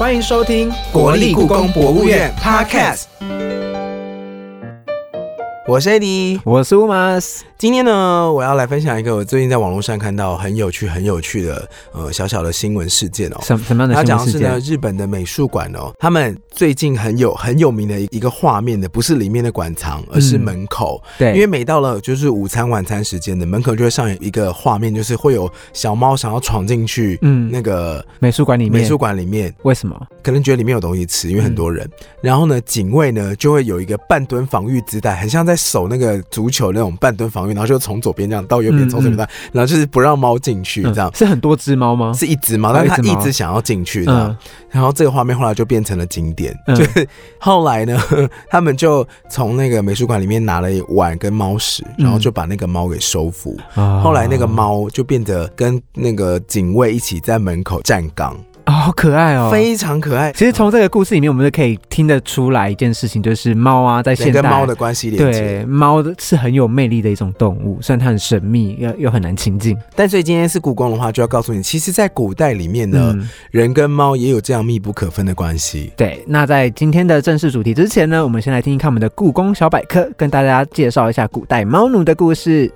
欢迎收听国立故宫博物院 Podcast。我是 Eddie，我是 Umas。今天呢，我要来分享一个我最近在网络上看到很有趣、很有趣的呃小小的新闻事件哦。什什么样的它新闻事讲的是呢，日本的美术馆哦，他们最近很有很有名的一个画面的，不是里面的馆藏，而是嗯门口。对，因为每到了就是午餐晚餐时间的门口就会上演一个画面，就是会有小猫想要闯进去，嗯那个美术馆里面美术馆里面，为什么？可能觉得里面有东西吃，因为很多人。然后呢，警卫呢就会有一个半蹲防御姿态，很像在守那个足球那种半蹲防御，然后就从左边这样到右边，嗯从左边到，然后就是不让猫进去，这样。是很多只猫吗？是一只猫，哦但是它一直想要进去的。嗯。然后这个画面后来就变成了经典，嗯。就是后来呢，他们就从那个美术馆里面拿了一碗跟猫屎，然后就把那个猫给收服。哦后来那个猫就变得跟那个警卫一起在门口站岗，哦，好可爱哦。非常可爱。其实从这个故事里面，我们就可以听得出来一件事情，就是猫啊，在现代跟猫的关系连接。对猫是很有魅力的一种动物，虽然它很神秘，又又很难亲近。但所以今天是故宫的话，就要告诉你，其实，在古代里面呢，嗯，人跟猫也有这样密不可分的关系。对。那在今天的正式主题之前呢，我们先来听一看我们的故宫小百科，跟大家介绍一下古代猫奴的故事。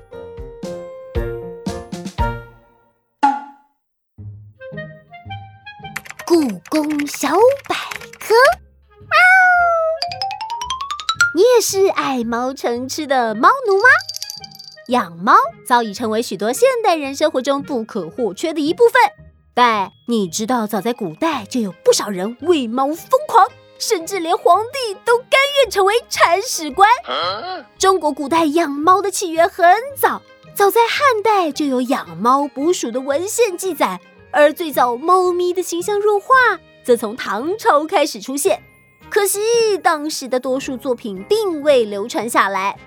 小百科，喵！你也是爱猫成痴的猫奴吗？养猫早已成为许多现代人生活中不可或缺的一部分。但你知道，早在古代就有不少人为猫疯狂，甚至连皇帝都甘愿成为铲屎官。中国古代养猫的起源很早，早在汉代就有养猫捕鼠的文献记载。而最早猫咪的形象弱化，则从唐朝开始出现。可惜当时的多数作品并未流传下来。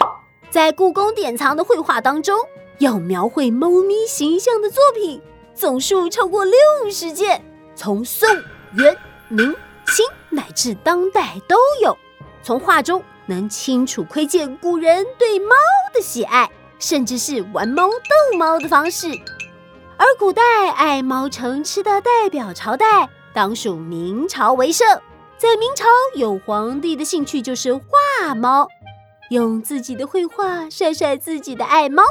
在故宫典藏的绘画当中，有描绘猫咪形象的作品，总数超过六十件，从宋、元、明、清乃至当代都有。从画中能清楚窥见古人对猫的喜爱，甚至是玩猫逗猫的方式。而古代爱猫成痴的代表朝代，当属明朝为盛。在明朝，有皇帝的兴趣就是画猫，用自己的绘画晒晒自己的爱猫。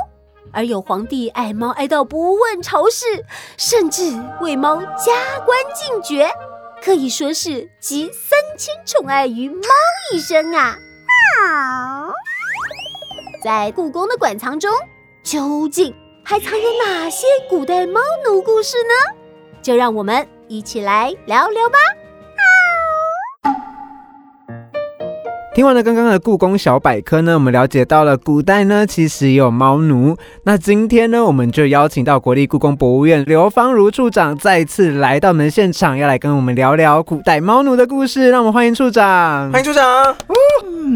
而有皇帝爱猫爱到不问朝事，甚至为猫加官进爵，可以说是集三千宠爱于猫一身啊！在故宫的馆藏中，究竟还藏有哪些古代猫奴故事呢？就让我们一起来聊聊吧。听完了刚刚的故宫小百科呢，我们了解到了古代呢其实也有猫奴。那今天呢，我们就邀请到国立故宫博物院刘芳如处长再次来到我们的现场，要来跟我们聊聊古代猫奴的故事。让我们欢迎处长，欢迎处长，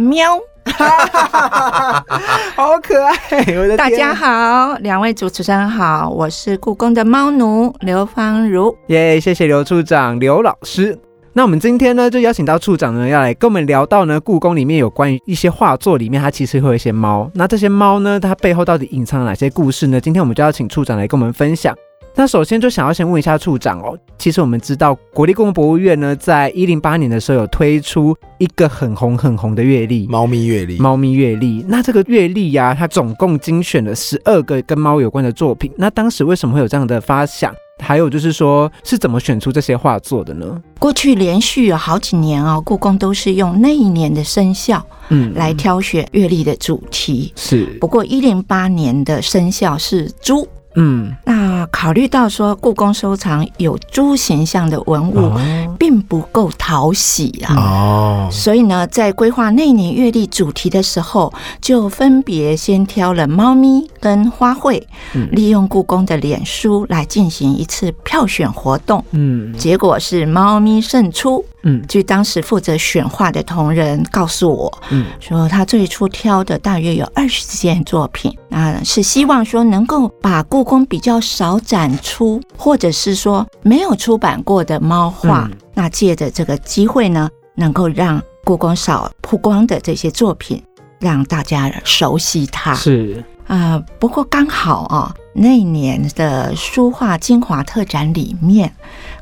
喵！好可爱，我的天大家好，两位主持人好，我是故宫的猫奴刘芳如。耶谢谢刘处长、刘老师。那我们今天呢，就邀请到处长呢，要来跟我们聊到呢，故宫里面有关于一些画作里面，它其实会有一些猫。那这些猫呢，它背后到底隐藏了哪些故事呢？今天我们就要请处长来跟我们分享。那首先就想要先问一下处长哦，其实我们知道国立故宫博物院呢，在一零八年的时候有推出一个很红很红的月历，猫咪月历。猫咪月历。那这个月历呀、它总共精选了十二个跟猫有关的作品。那当时为什么会有这样的发想？还有就是说，是怎么选出这些画作的呢？过去连续有好几年哦，故宫都是用那一年的生肖嗯来挑选月历的主题。是不过一零八年的生肖是猪，嗯那考虑到说故宫收藏有猪形象的文物，哦并不够讨喜啊。哦，所以呢，在规划那年月历主题的时候，就分别先挑了猫咪跟花卉，嗯利用故宫的脸书来进行一次票选活动。嗯结果是猫咪胜出。嗯。据当时负责选画的同仁告诉我，嗯。说他最初挑的大约有二十件作品，那是希望说能够把故宫比较少展出，或者是说没有出版过的猫画，嗯。那借着这个机会呢，能够让故宫少曝光的这些作品，让大家熟悉它。是啊、不过刚好啊，那一年的书画精华特展里面，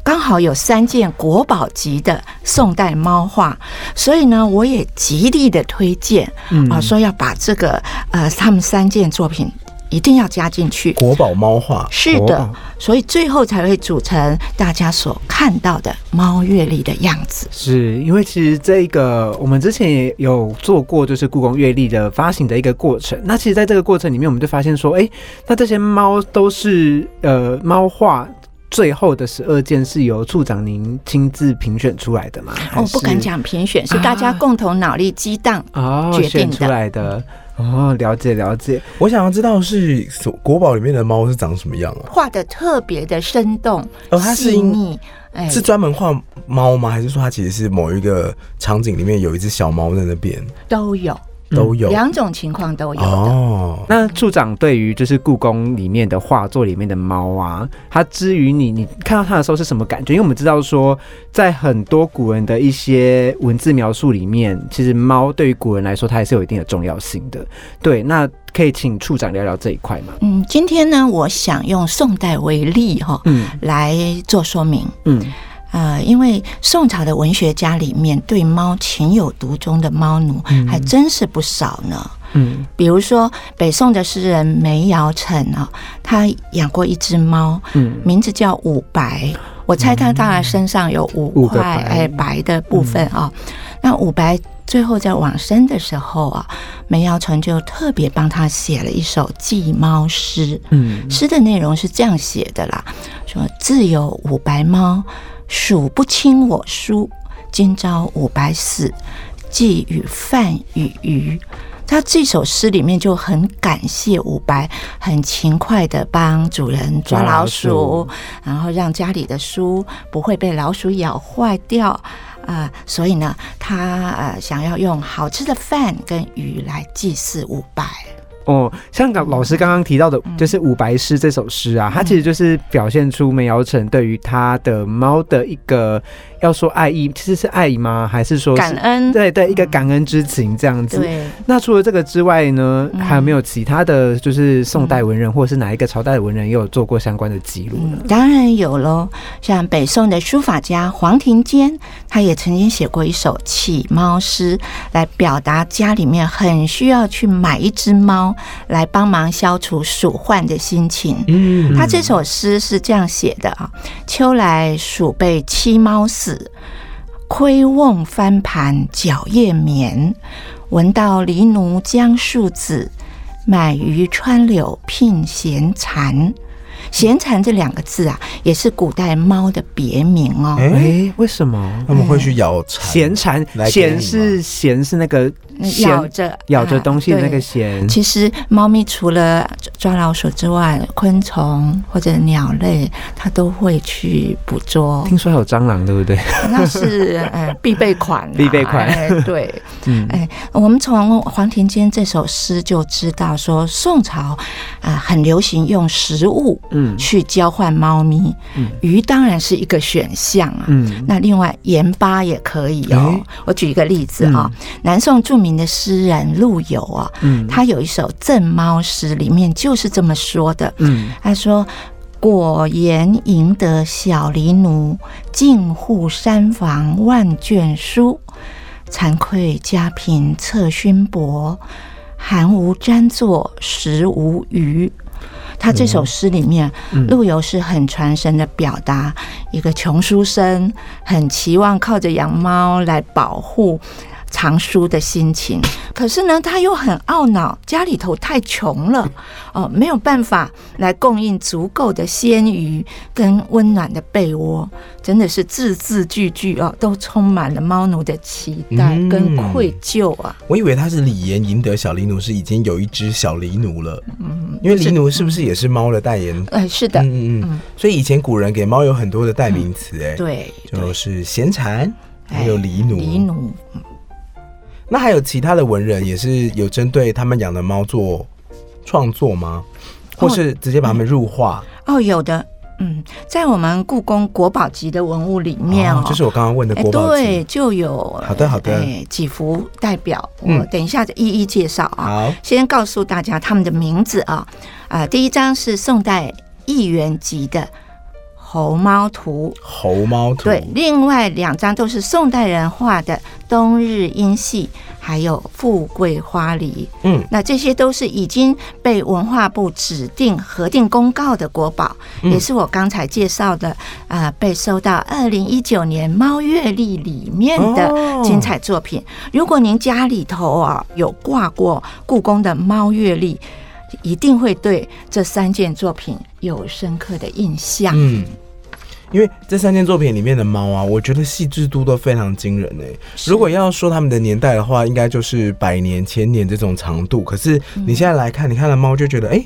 刚好有三件国宝级的宋代猫画，所以呢，我也极力的推荐嗯。啊，说要把这个呃他们三件作品一定要加进去。国宝猫画，是的哦，所以最后才会组成大家所看到的猫月历的样子。是因为其实这个我们之前也有做过，就是故宫月历的发行的一个过程。那其实在这个过程里面，我们就发现说，哎、那这些猫都是呃猫画。最后的十二件是由处长您亲自评选出来的吗？我哦，不敢讲评选，是大家啊共同脑力激荡。哦，决定选出来的哦，了解了解。我想要知道是所国宝里面的猫是长什么样啊？画的特别的生动，哦它是细腻，哎，是专门画猫吗？还是说它其实是某一个场景里面有一只小猫在那边都有，都有？两种情况都有的。哦，那处长对于就是故宫里面的画作里面的猫啊，它之于你，你看到它的时候是什么感觉？因为我们知道说，在很多古人的一些文字描述里面，其实猫对于古人来说，它还是有一定的重要性的。对，那可以请处长聊聊这一块吗？嗯，今天呢，我想用宋代为例哈、嗯来做说明。嗯呃，因为宋朝的文学家里面对猫情有独钟的猫奴嗯。还真是不少呢。嗯。比如说北宋的诗人梅尧臣啊，他养过一只猫，嗯。名字叫五白。我猜他当然身上有五块哎白的部分啊、那五白最后在往生的时候啊，梅尧臣就特别帮他写了一首祭猫诗。嗯。诗的内容是这样写的啦：说自有五白猫，数不清我书。今朝五百死，寄与饭与鱼。他这首诗里面就很感谢伍白，很勤快的帮主人抓老鼠，然后让家里的书不会被老鼠咬坏掉。啊、所以呢，他呃想要用好吃的饭跟鱼来祭祀伍白。哦，像刚老师刚刚提到的，就是《五白诗》这首诗啊，它其实就是表现出梅尧臣对于他的猫的一个要说爱意，其实是爱意吗？还是说是感恩，对对，一个感恩之情这样子。对，那除了这个之外呢，嗯还有没有其他的就是宋代文人，或者是哪一个朝代的文人也有做过相关的记录呢？嗯，当然有喽。像北宋的书法家黄庭坚，他也曾经写过一首乞猫诗，来表达家里面很需要去买一只猫来帮忙消除鼠患的心情。嗯他这首诗是这样写的啊：秋来鼠被欺猫死，窥瓮翻盘角夜眠。闻到狸奴将树子，买鱼穿柳聘闲蚕。闲蚕这两个字啊，也是古代猫的别名哦。哎、哎、为什么？他们会去咬蝉，闲蝉，来闲是闲是那个闲咬着咬着东西的那个啊。其实，猫咪除了抓老鼠之外，昆虫或者鸟类，它都会去捕捉。听说还有蟑螂，对不对？那是呃必备款啦，必备款哎对，嗯哎，我们从黄庭坚这首诗就知道说，宋朝啊、很流行用食物嗯去交换猫咪，嗯鱼当然是一个选项啊。嗯那另外盐巴也可以哦哎。我举一个例子啊、南宋著名的诗人陆游啊，嗯他有一首赠猫诗，里面就是这么说的。嗯他说：“果言赢得小狸奴，进户山房万卷书。惭愧家贫侧勋薄，寒无沾坐食无鱼。”他这首诗里面，嗯陆游是很传神的表达一个穷书生很期望靠着养猫来保护藏书的心情，可是呢，他又很懊恼，家里头太穷了，哦，没有办法来供应足够的鲜鱼跟温暖的被窝，真的是字字句句哦，都充满了猫奴的期待嗯。跟愧疚啊。我以为他是李岩赢得小狸奴是已经有一只小狸奴了，嗯，因为狸奴是不是也是猫的代言？呃，是的，嗯嗯所以以前古人给猫有很多的代名词，哎，对，就是闲蝉，还有哎狸奴。狸奴，那还有其他的文人也是有针对他们养的猫做创作吗？或是直接把它们入画？哦，有的嗯，在我们故宫国宝级的文物里面哦，就是我刚刚问的哎国宝级。对，就有好的好的哎几幅代表，嗯我等一下一一介绍啊。好，先告诉大家他们的名字啊，啊、第一张是宋代议员级的猴猫图，猴猫图。对，另外两张都是宋代人画的冬日阴戏，还有富贵花梨。嗯，那这些都是已经被文化部指定核定公告的国宝，嗯也是我刚才介绍的啊、呃被收到二零一九年猫月历里面的哦精彩作品。如果您家里头啊有挂过故宫的猫月历，一定会对这三件作品有深刻的印象。嗯，因为这三件作品里面的猫啊，我觉得细致度都非常惊人诶。是如果要说他们的年代的话，应该就是百年、千年这种长度。可是你现在来看，你看了猫就觉得，哎、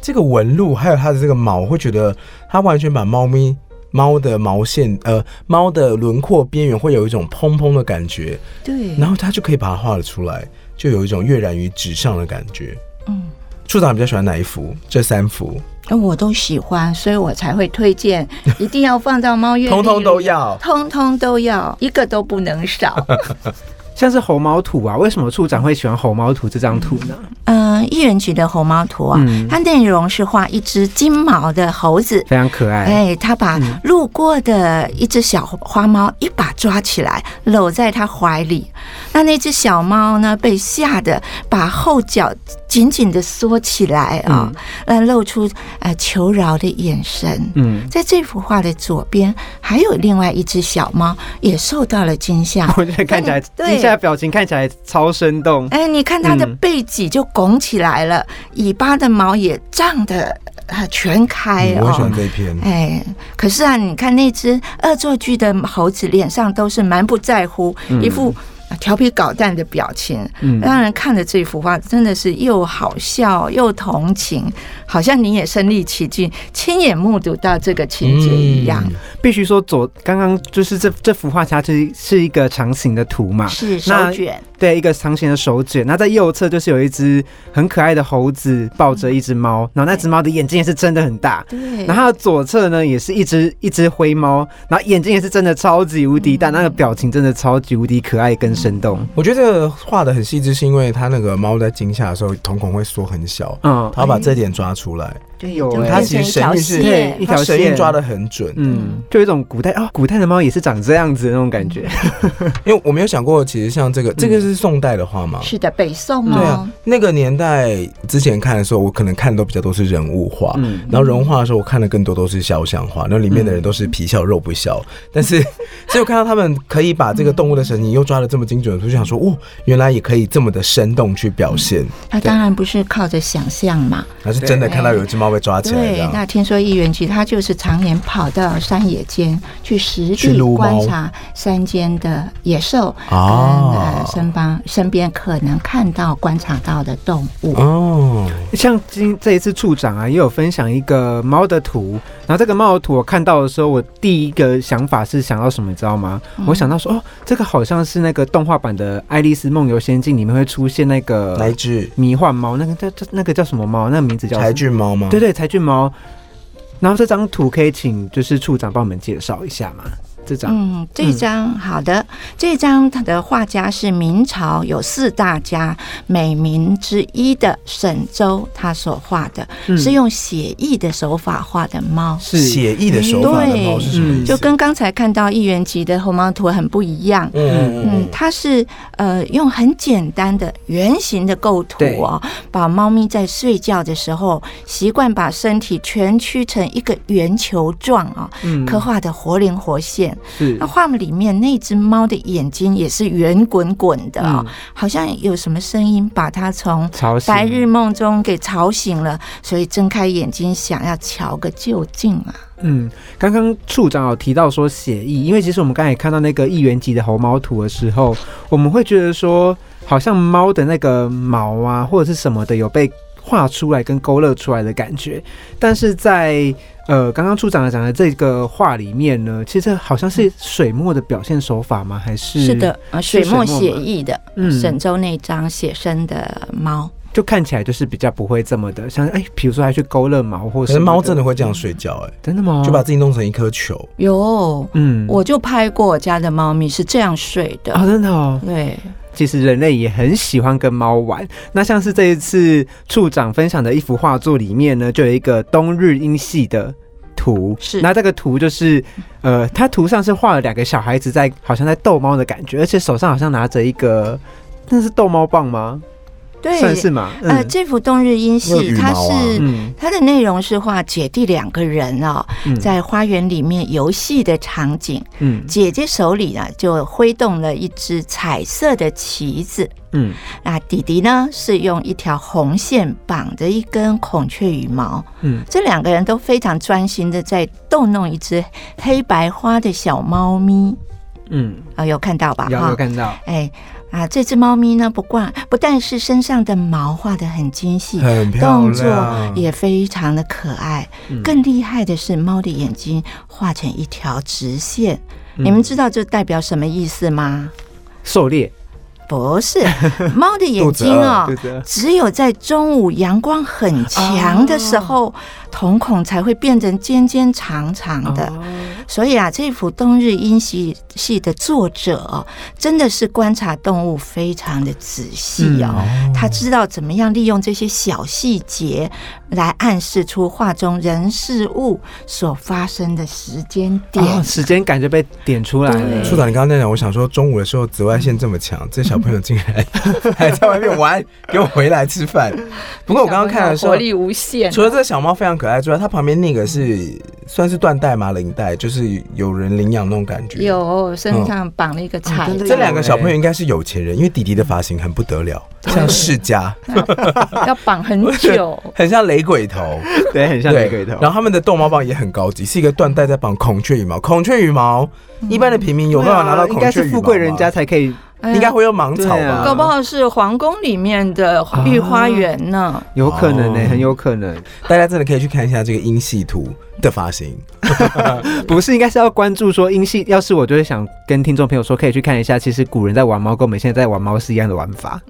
这个纹路还有它的这个毛，会觉得它完全把猫咪。猫的毛线，呃，猫的轮廓边缘会有一种蓬蓬的感觉，对，然后它就可以把它画了出来，就有一种跃然于纸上的感觉。嗯。处长比较喜欢哪一幅？这三幅，我都喜欢，所以我才会推荐，一定要放到猫月历通通都，要。通通都要，一个都不能少。像是猴猫图啊，为什么处长会喜欢猴猫图这张图呢？嗯，一人局的猴毛图啊，嗯它内容是画一只金毛的猴子。非常可爱。哎，他把嗯路过的一只小花猫一把抓起来，搂在他怀里。那那只小猫呢，被吓得把后脚紧紧的缩起来啊，呃，露出呃求饶的眼神。嗯，在这幅画的左边，还有另外一只小猫也受到了惊吓。我觉得看起来，对接下来表情看起来超生动。哎，你看它的嗯背脊就拱起来了，尾巴的毛也胀得啊全开哦嗯我喜欢。这一篇。哎，可是啊，你看那只恶作剧的猴子脸上都是蛮不在乎，一副呃调皮捣蛋的表情，嗯，让人看着这幅画真的是又好笑又同情，好像你也身临其境，亲眼目睹到这个情节一样。嗯。必须说左刚刚就是这这幅画，它是是一个长形的图嘛，是手卷，对，一个长形的手卷。那在右侧就是有一只很可爱的猴子抱着一只猫，然后那只猫的眼睛也是真的很大。对，然后左侧呢，也是一只一只灰猫，然后眼睛也是真的超级无敌大，那个表情真的超级无敌可爱跟生动。我觉得画的很细致，是因为它那个猫在惊吓的时候，瞳孔会缩很小，嗯，它要把这点抓出来。对有它其实神韵是对一条它神抓的很准。嗯，就有一种古代哦，古代的猫也是长这样子的那种感觉。因为我没有想过，其实像这个，这个是宋代的画吗？是的，北宋对啊哦，，那个年代之前看的时候，我可能看的都比较都是人物画，嗯，然后人物画的时候，我看的更多都是肖像画，那里面的人都是皮笑肉不笑。但是，所以我看到他们可以把这个动物的神情又抓的这么精准，我就想说，哦，原来也可以这么的生动去表现。他当然不是靠着想象嘛。还是真的看到有一只猫被抓起来对，那听说议员局他就是常年跑到山野间去实地观察山间的野兽跟哦呃身旁身边可能看到观察到的动物。哦，像今这一次处长啊，也有分享一个猫的图，然后这个猫的图我看到的时候，我第一个想法是想到什么，你知道吗？嗯我想到说，哦，这个好像是那个动画版的《爱丽丝梦游仙境》里面会出现那个哪一只？迷幻猫，那个叫叫那个叫什么猫？那个名字叫柴郡猫吗？对对，柴俊毛。然后这张图可以请就是处长帮我们介绍一下吗？这张，嗯，这张好的，这张他的画家是明朝有四大家美名之一的沈周，他所画的、嗯。是用写意的手法画的猫。是。写意的手法的猫是什么意思？就跟刚才看到一元级的红猫图很不一样，嗯嗯，它是呃用很简单的圆形的构图哦，把猫咪在睡觉的时候习惯把身体蜷曲成一个圆球状啊、嗯。刻画的活灵活现。是。那画面里面那只猫的眼睛也是圆滚滚的啊、嗯。好像有什么声音把它从白日梦中给吵醒了，所以睁开眼睛想要瞧个究竟啊。嗯，刚刚处长有提到说写意，因为其实我们刚才看到那个一元级的猴猫图的时候，我们会觉得说，好像猫的那个毛啊或者是什么的有被画出来跟勾勒出来的感觉，但是在呃刚刚处长讲的这个画里面呢，其实好像是水墨的表现手法吗？还是是的，呃，水墨写意的，嗯沈周那张写生的猫。就看起来就是比较不会这么的像哎，比如说还去勾勒毛或可是猫真的会这样睡觉，哎，真的吗？就把自己弄成一颗球。有，嗯，我就拍过我家的猫咪是这样睡的。啊，真的哦。对，其实人类也很喜欢跟猫玩。那像是这一次处长分享的一幅画作里面呢，就有一个冬日英系的图。是那这个图就是，呃，它图上是画了两个小孩子在好像在逗猫的感觉，而且手上好像拿着一个，那是逗猫棒吗？对，算是嘛。呃，嗯这幅冬日英有系，它是。嗯它的内容是画姐弟两个人哦，嗯在花园里面游戏的场景。嗯姐姐手里呢就挥动了一只彩色的旗子，嗯那弟弟呢是用一条红线绑着一根孔雀羽毛。嗯这两个人都非常专心的在逗弄一只黑白花的小猫咪嗯，啊、有看到吧？有有看到。哎啊，这只猫咪呢，不光不但是身上的毛画的很精细，很动作，也非常的可爱。嗯更厉害的是，猫的眼睛画成一条直线。嗯你们知道这代表什么意思吗？狩猎，不是，猫的眼睛哦只有在中午阳光很强的时候，瞳孔才会变成尖尖长长的。哦所以啊，这幅冬日音系系的作者哦，真的是观察动物非常的仔细哦。他知道怎么样利用这些小细节来暗示出画中人事物所发生的时间点。哦，时间感就被点出来了。处长，你刚刚在讲，我想说中午的时候紫外线这么强，这小朋友竟然还 在外面玩，给我回来吃饭。不过我刚刚看的时候活，力无限，除了这个小猫非常可爱之外，它旁边那个是算是缎带吗？领带，就是有人领养那种感觉。。有身上绑了一个彩带，哦这两个小朋友应该是有钱人，因为弟弟的发型很不得了，像世家，要绑很久。很像雷鬼头。对，很像雷鬼头。然后他们的逗猫棒也很高级，是一个缎带在绑孔雀羽毛。孔雀羽毛，一般的平民有办法拿到应该是孔雀羽毛吗富贵人家，才可以，应该会有芒草吧？搞不好是皇宫里面的御花园呢。有可能呢、哦很有可能。大家真的可以去看一下这个英系图的发型。不是，应该是要关注说英系。要是我就会想跟听众朋友说，可以去看一下，其实古人在玩猫跟我们现在在玩猫是一样的玩法，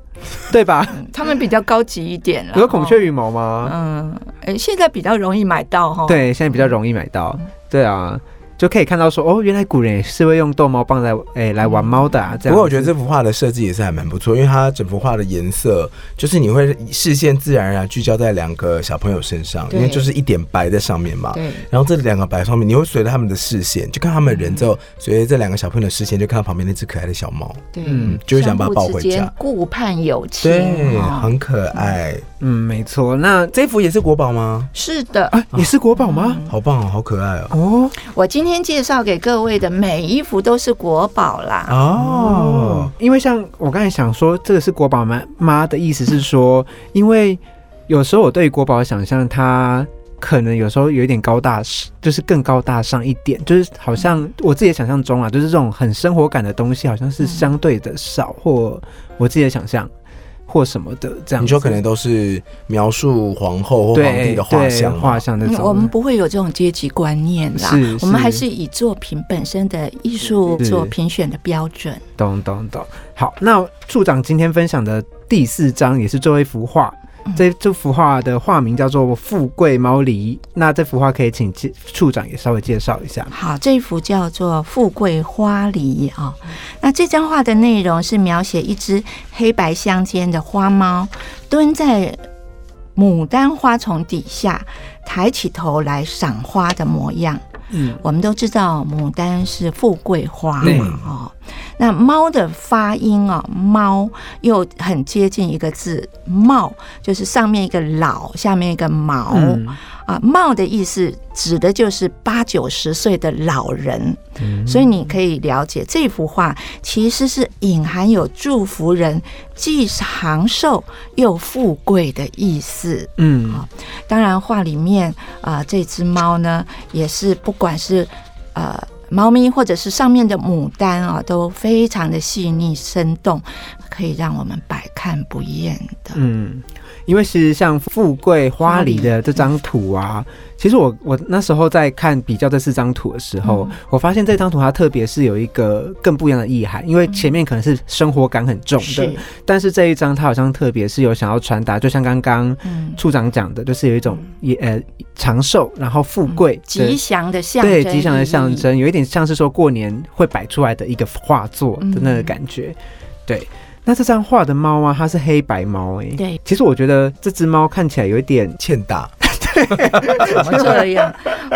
对吧？他们比较高级一点了。有孔雀羽毛吗？嗯，哎，现在比较容易买到哈。，对，现在比较容易买到。对啊，就可以看到说，哦，原来古人也是会用逗猫棒来诶、来玩猫的啊。这样，不过我觉得这幅画的设计也是还蛮不错，因为它整幅画的颜色就是你会视线自然而然聚焦在两个小朋友身上，因为就是一点白在上面嘛。对，然后这两个白上面，你会随着他们的视线，就看他们人之后，随着这两个小朋友的视线，就看到旁边那只可爱的小猫，对，嗯就会想把它抱回家。顾盼有情。对，哦很可爱。嗯，没错。那这幅也是国宝吗？是的，啊，也是国宝吗？好棒哦，好可爱哦。哦我今天介绍给各位的每一幅都是国宝啦。哦，因为像我刚才想说，这个是国宝吗？妈的意思是说，因为有时候我对于国宝的想象，它可能有时候有一点高大，就是更高大上一点，就是好像我自己的想象中啊，就是这种很生活感的东西，好像是相对的少，或我自己的想象或什么的这样子。你说可能都是描述皇后或皇帝的画像画像那种，嗯我们不会有这种阶级观念啦，是我们还是是以作品本身的艺术是做评选的标准。懂懂懂。好，那处长今天分享的第四章也是最后一幅画。嗯。这这幅画的画名叫做《富贵猫狸》，那这幅画可以请介处长也稍微介绍一下。好，这幅叫做《富贵花狸》啊、那这张画的内容是描写一只黑白相间的花猫蹲在牡丹花丛底下，抬起头来赏花的模样。嗯，我们都知道牡丹是富贵花嘛，哦，那猫的发音啊，猫又很接近一个字“茂”，就是上面一个老，下面一个毛。嗯啊，茂的意思指的就是八九十岁的老人，嗯所以你可以了解这幅画其实是隐含有祝福人既长寿又富贵的意思。嗯当然，画里面啊、这只猫呢，也是不管是呃猫咪或者是上面的牡丹啊，都非常的细腻生动，可以让我们百看不厌的。嗯，因为其实像富贵花梨的这张图啊，其实我我那时候在看比较这四张图的时候，嗯。我发现这张图它特别是有一个更不一样的意涵，因为前面可能是生活感很重的，是，但是这一张它好像特别是有想要传达，就像刚刚嗯，处长讲的，就是有一种也呃长寿，然后富贵的吉祥的象征，对吉祥的象。征，有一点像是说过年会摆出来的一个画作的那个感觉。对，那这张画的猫啊，它是黑白猫哎、对，其实我觉得这只猫看起来有一点，欠打，怎么这样？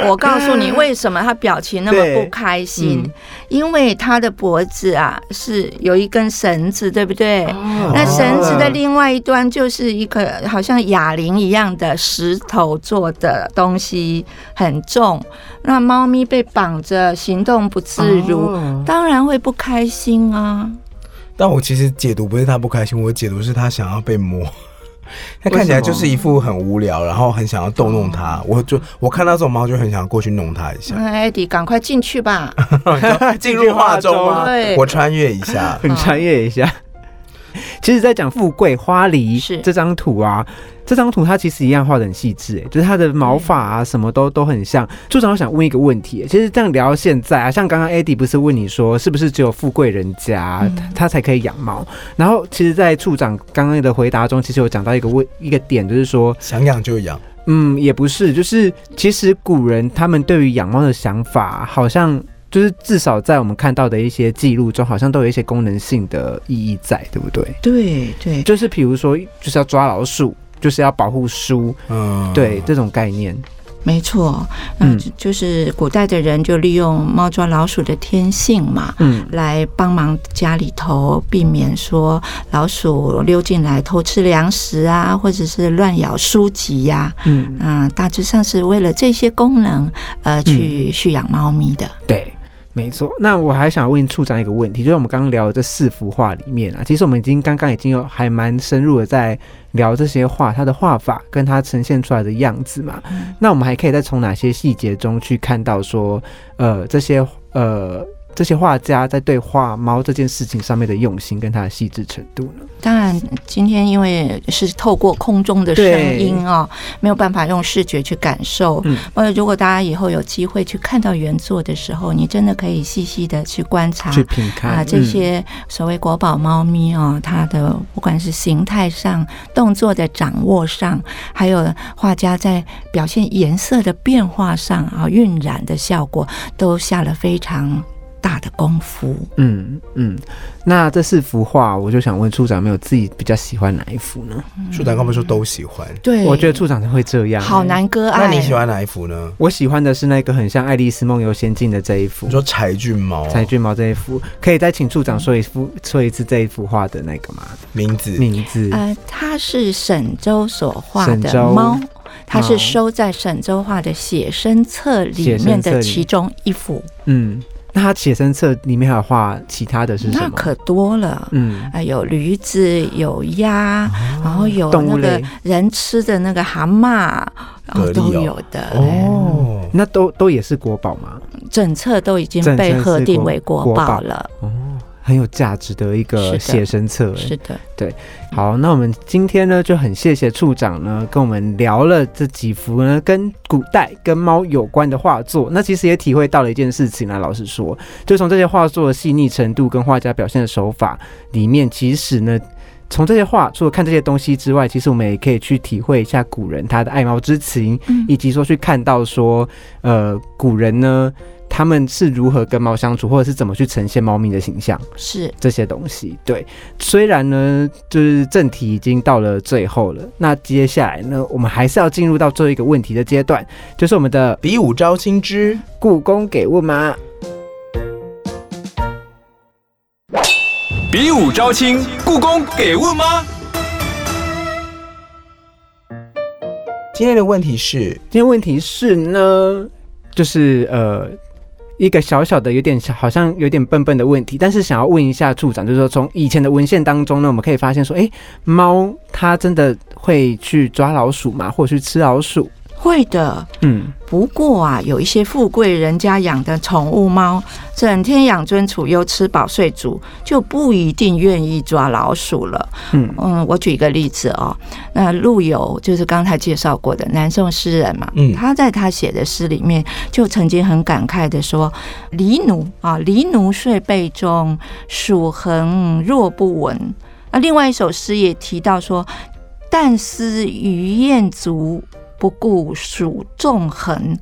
我告诉你，为什么他表情那么不开心？嗯因为他的脖子啊是有一根绳子，对不对？哦那绳子的另外一端就是一个好像哑铃一样的石头做的东西，很重。那猫咪被绑着，行动不自如，哦当然会不开心啊。但我其实解读不是他不开心，我解读是他想要被摸。他看起来就是一副很无聊，然后很想要逗弄他。我就我看到这种猫，就很想过去弄它一下。那艾迪，赶快进去吧。进入画中吗？我穿越一下，很穿越一下。其实，在讲富贵花梨是这张图啊，这张图它其实一样画的很细致，哎，就是它的毛发啊，什么都都很像。处长，我想问一个问题，其实这样聊到现在啊，像刚刚 Eddie 不是问你说，是不是只有富贵人家、他才可以养猫？然后，其实，在处长刚刚的回答中，其实有讲到一个问一个点，就是说，想养就养。嗯，也不是，就是其实古人他们对于养猫的想法，好像就是至少在我们看到的一些记录中，好像都有一些功能性的意义在，对不对？对对，就是比如说，就是要抓老鼠，就是要保护书，嗯，对这种概念。没错，嗯嗯，就就是古代的人就利用猫抓老鼠的天性嘛，嗯来帮忙家里头避免说老鼠溜进来偷吃粮食啊，或者是乱咬书籍呀、嗯，啊，大致上是为了这些功能，呃，去蓄养猫咪的。对。没错，那我还想问处长一个问题，就是我们刚刚聊的这四幅画里面啊，其实我们已经刚刚已经有还蛮深入的在聊这些画，它的画法跟它呈现出来的样子嘛。那我们还可以再从哪些细节中去看到说，呃，这些呃这些画家在对画猫这件事情上面的用心跟它的细致程度呢？当然，今天因为是透过空中的声音哦，没有办法用视觉去感受。嗯呃，如果大家以后有机会去看到原作的时候，你真的可以细细的去观察去品看啊，这些所谓国宝猫咪哦，它的不管是形态上、动作的掌握上，还有画家在表现颜色的变化上啊，晕染的效果，都下了非常大的功夫。嗯嗯，那这四幅画，我就想问处长，有没有自己比较喜欢哪一幅呢？处长刚不是说都喜欢？对，我觉得处长会这样、好。难割爱。那你喜欢哪一幅呢？我喜欢的是那个很像《爱丽丝梦游仙境》的这一幅你，说柴郡猫柴郡猫这一幅，可以再请处长说一幅说一次这一幅画的那个吗？名字？名字？呃，它是沈周所画的猫，它是收在沈周画的写生册里面的其中一幅，嗯，那他写生册里面还有画其他的是什么？那可多了。嗯，啊，有驴子，有鸭，然后有动物那个类人吃的那个蛤蟆，然后都有的。哦，那都都也是国宝吗？整册都已经被核定为国国宝宝了。哦，很有价值的一个写生册，哎是的，对好，那我们今天呢就很谢谢处长呢跟我们聊了这几幅呢跟古代跟猫有关的画作。那其实也体会到了一件事情啊，老实说，就从这些画作的细腻程度跟画家表现的手法里面，其实呢。从这些画，除了看这些东西之外，其实我们也可以去体会一下古人他的爱猫之情，嗯以及说去看到说，呃，古人呢他们是如何跟猫相处，或者是怎么去呈现猫咪的形象。是这些东西。对，虽然呢，就是正题已经到了最后了，那接下来呢，我们还是要进入到最后一个问题的阶段，就是我们的比武招亲之故宫给问吗？比武招亲，故宫给问吗？今天的问题是，今天问题是呢，就是呃。一个小小的、有点，好像有点笨笨的问题，但是想要问一下处长，就是说从以前的文献当中呢，我们可以发现说，诶，猫它真的会去抓老鼠吗？或者去吃老鼠？会的。嗯，不过啊，有一些富贵人家养的宠物猫，整天养尊处优、吃饱睡足，就不一定愿意抓老鼠了。嗯嗯，我举一个例子哦，那陆游就是刚才介绍过的南宋诗人嘛，嗯他在他写的诗里面就曾经很感慨的说：“狸奴啊，狸奴睡被中，鼠横若不闻。”那另外一首诗也提到说：“但思鱼雁足，不顾鼠纵横。”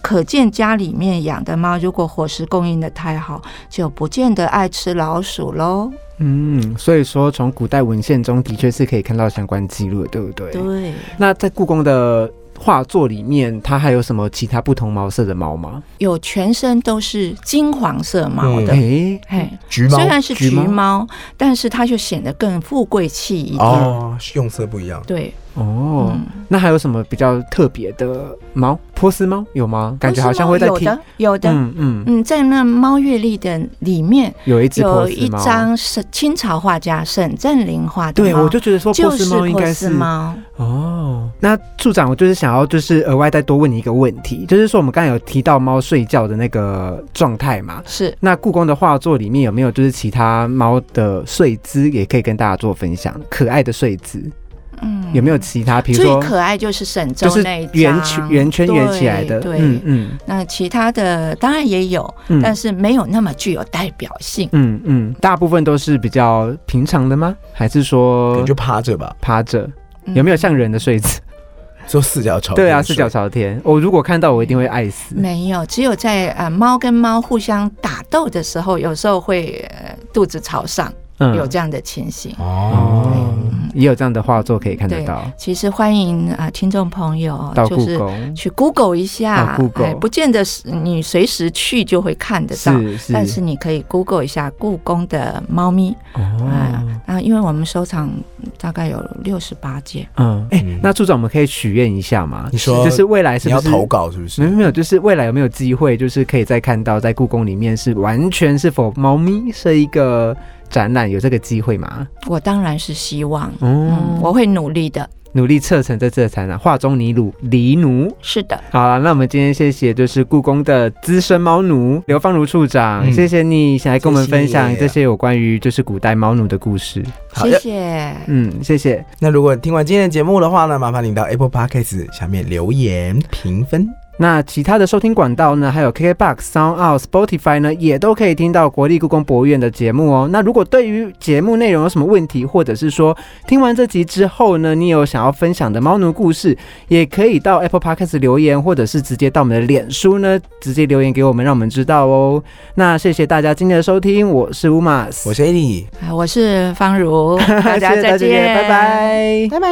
可见家里面养的猫，如果伙食供应的太好，就不见得爱吃老鼠喽。嗯，所以说从古代文献中的确是可以看到相关记录的，对不对？对，那在故宫的画作里面，它还有什么其他不同毛色的猫吗？有全身都是金黄色毛的，诶，嘿，橘猫虽然是橘猫，但是它就显得更富贵气一点。哦，用色不一样。对，哦，嗯那还有什么比较特别的猫？波斯猫有吗？感觉好像会在听。有的，有的。嗯嗯，嗯，在那猫月历的里面有一只有一。张是清朝画家沈振林画的对，我就觉得说波就是斯猫应该是猫。哦。那处长，我就是想要就是额外再多问你一个问题，就是说我们刚才有提到猫睡觉的那个状态嘛？是那故宫的画作里面有没有就是其他猫的睡姿，也可以跟大家做分享？可爱的睡姿嗯有没有其他？比如最可爱就是沈就是周那一张圆圈圆圈圆起来的，对，嗯嗯那其他的当然也有，嗯但是没有那么具有代表性。嗯嗯，大部分都是比较平常的吗？还是说能就趴着吧，趴着？嗯有没有像人的睡姿？做四脚朝。对啊，四脚。朝天。我如果看到，我一定会爱死。没有，只有在呃猫跟猫互相打斗的时候，有时候会、呃、肚子朝上，嗯有这样的情形。哦，也有这样的画作可以看得到。其实欢迎啊、呃听众朋友到故就是宫去 Google 一下到 Google 哎，不见得是你随时去就会看得到。是是，但是你可以 Google 一下故宫的猫咪哦啊，啊，因为我们收藏大概有六十八件，嗯，哎、嗯那处长，我们可以许愿一下吗？你说就是未来是不是你要投稿是不是没是？有没有，就是未来有没有机会，就是可以再看到在故宫里面是完全是否猫咪是一个展览，有这个机会吗？我当然是希望，嗯嗯，，我会努力的。努力策成这次的展览，画中尼鲁黎奴。是的，好了，那我们今天谢谢就是故宫的资深猫奴刘芳如处长，嗯谢谢你想来跟我们分享这些有关于就是古代猫奴的故事。好谢谢。嗯，谢谢。那如果听完今天的节目的话呢，麻烦你到 Apple Podcast 下面留言评分。那其他的收听管道呢，还有 KKBox、Sound Out、Spotify 呢，也都可以听到国立故宫博物院的节目哦。那如果对于节目内容有什么问题，或者是说听完这集之后呢，你有想要分享的猫奴故事，也可以到 Apple Podcast 留言，或者是直接到我们的脸书呢，直接留言给我们，让我们知道哦。那谢谢大家今天的收听，我是乌马斯，我是啊我是方如，大家再见，拜拜。拜拜。